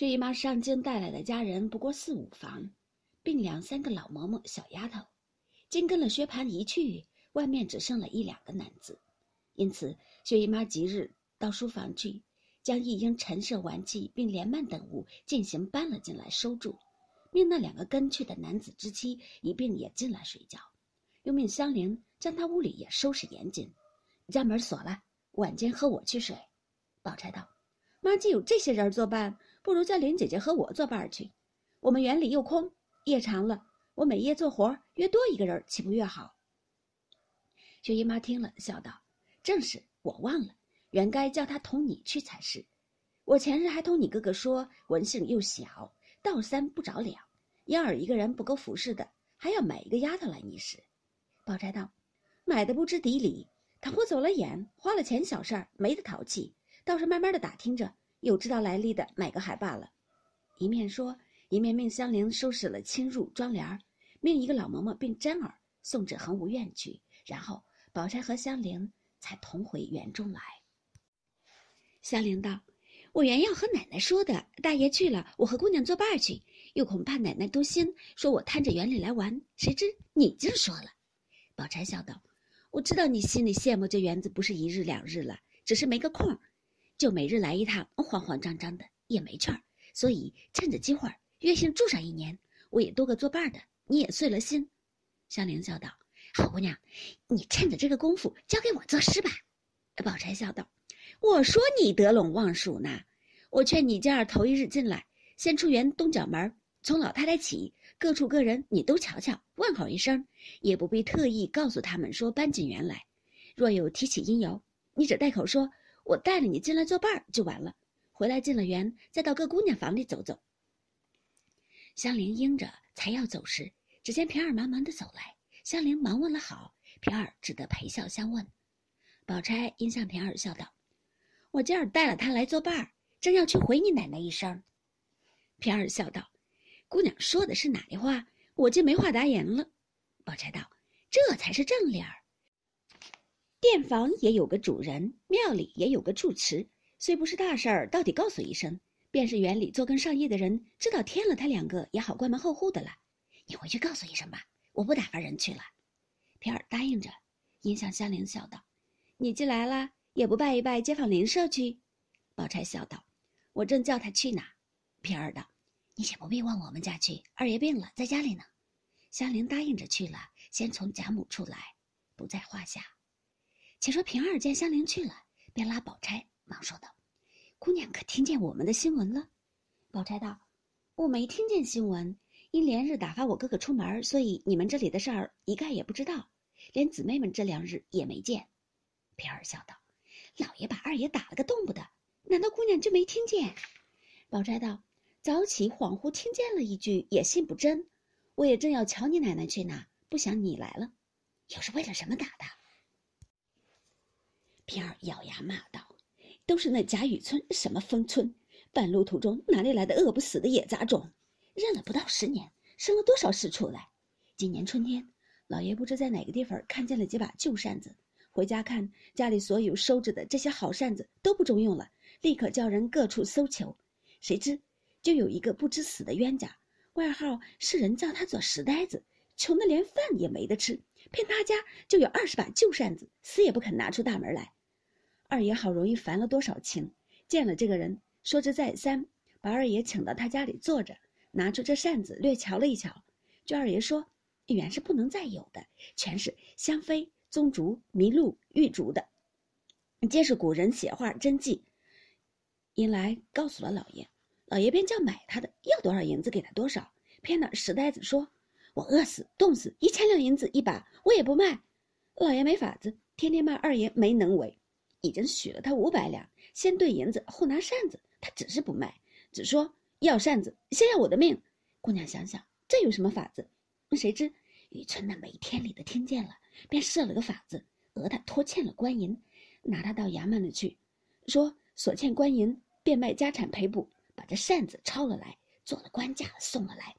薛姨妈上京带来的家人不过四五房，并两三个老嬷嬷、小丫头。今跟了薛蟠一去，外面只剩了一两个男子，因此薛姨妈即日到书房去，将一应陈设玩具并帘幔等物进行搬了进来收住，命那两个跟去的男子之妻一并也进来睡觉，又命香菱将他屋里也收拾严谨，家门锁了，晚间和我去睡。宝钗道：“妈既有这些人作伴。”不如叫林姐姐和我作伴去，我们园里又空，夜长了，我每夜做活越多一个人，岂不越好？薛姨妈听了，笑道：“正是，我忘了，原该叫他同你去才是。我前日还同你哥哥说，文姓又小，道三不着两，燕儿一个人不够服侍的，还要买一个丫头来拟使。”宝钗道：“买的不知底里，倘或走了眼，花了钱小事儿，没得淘气，倒是慢慢的打听着。”有知道来历的，买个还罢了。一面说，一面命香菱收拾了侵入妆帘儿，命一个老嬷嬷并真儿送至恒芜院去。然后，宝钗和香菱才同回园中来。香菱道：“我原要和奶奶说的，大爷去了，我和姑娘作伴去，又恐怕奶奶多心，说我贪着园里来玩。谁知你竟说了。”宝钗笑道：“我知道你心里羡慕这园子不是一日两日了，只是没个空。”就每日来一趟，慌慌张张的也没趣儿，所以趁着机会约性住上一年，我也多个作伴的，你也碎了心。香菱笑道：“好姑娘，你趁着这个功夫交给我作诗吧。”宝钗笑道：“我说你得陇望蜀呢，我劝你今儿头一日进来，先出园东角门，从老太太起，各处各人你都瞧瞧，问候一声，也不必特意告诉他们说搬进园来。若有提起因由，你只带口说。”我带了你进来作伴就完了，回来进了园，再到各姑娘房里走走。香菱应着，才要走时，只见平儿忙忙的走来，香菱忙问了好，平儿只得陪笑相问。宝钗因向平儿笑道：“我今儿带了他来作伴儿，正要去回你奶奶一声。”平儿笑道：“姑娘说的是哪里话？我竟没话答言了。”宝钗道：“这才是正理儿。”店房也有个主人，庙里也有个住持，虽不是大事儿，到底告诉一声，便是园里做更上业的人知道添了他两个，也好关门候户的了。你回去告诉一声吧，我不打发人去了。平儿答应着，因向香菱笑道：“你既来了，也不拜一拜街坊邻舍去？”宝钗笑道：“我正叫他去呢。”平儿道：“你且不必往我们家去，二爷病了，在家里呢。”香菱答应着去了，先从贾母处来，不在话下。且说平儿见香菱去了，便拉宝钗，忙说道：“姑娘可听见我们的新闻了？”宝钗道：“我没听见新闻，因连日打发我哥哥出门，所以你们这里的事儿一概也不知道，连姊妹们这两日也没见。”平儿笑道：“老爷把二爷打了个动不得，难道姑娘就没听见？”宝钗道：“早起恍惚听见了一句，也信不真。我也正要瞧你奶奶去呢，不想你来了，又是为了什么打的？”平儿咬牙骂道：“都是那贾雨村什么风村，半路途中哪里来的饿不死的野杂种？认了不到十年，生了多少事出来？今年春天，老爷不知在哪个地方看见了几把旧扇子，回家看家里所有收着的这些好扇子都不中用了，立刻叫人各处搜求。谁知就有一个不知死的冤家，外号是人叫他做石呆子，穷的连饭也没得吃，偏他家就有二十把旧扇子，死也不肯拿出大门来。”二爷好容易烦了多少情，见了这个人，说之再三，把二爷请到他家里坐着，拿出这扇子略瞧了一瞧，就二爷说，原是不能再有的，全是香妃、棕竹、麋鹿、玉竹的，皆是古人写画真迹。因来告诉了老爷，老爷便叫买他的，要多少银子给他多少。偏那石呆子说：“我饿死、冻死，一千两银子一把，我也不卖。”老爷没法子，天天骂二爷没能为。已经许了他五百两，先兑银子，后拿扇子。他只是不卖，只说要扇子，先要我的命。姑娘想想，这有什么法子？谁知雨村那没天理的听见了，便设了个法子，讹他拖欠了官银，拿他到衙门里去，说所欠官银，变卖家产赔补，把这扇子抄了来，做了官价送了来。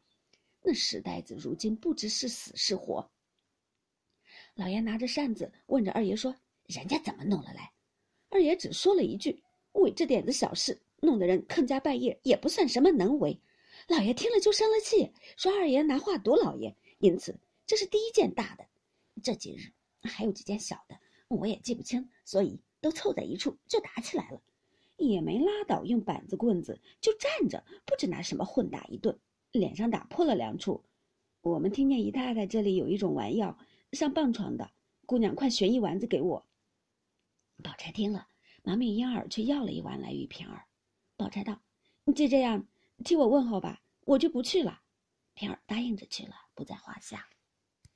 那石呆子如今不知是死是活。老爷拿着扇子问着二爷说：“人家怎么弄了来？”二爷只说了一句：“为这点子小事，弄得人坑家败业，也不算什么能为。老爷听了就生了气，说二爷拿话堵老爷，因此这是第一件大的。这几日还有几件小的，我也记不清，所以都凑在一处就打起来了，也没拉倒，用板子棍子就站着，不知拿什么混打一顿，脸上打破了两处。我们听见姨太太这里有一种丸药，上棒床的，姑娘快选一丸子给我。才听了，忙命莺儿去要了一碗来与平儿。宝钗道：“你就这样。”替我问候吧，我就不去了。平儿答应着去了，不在话下。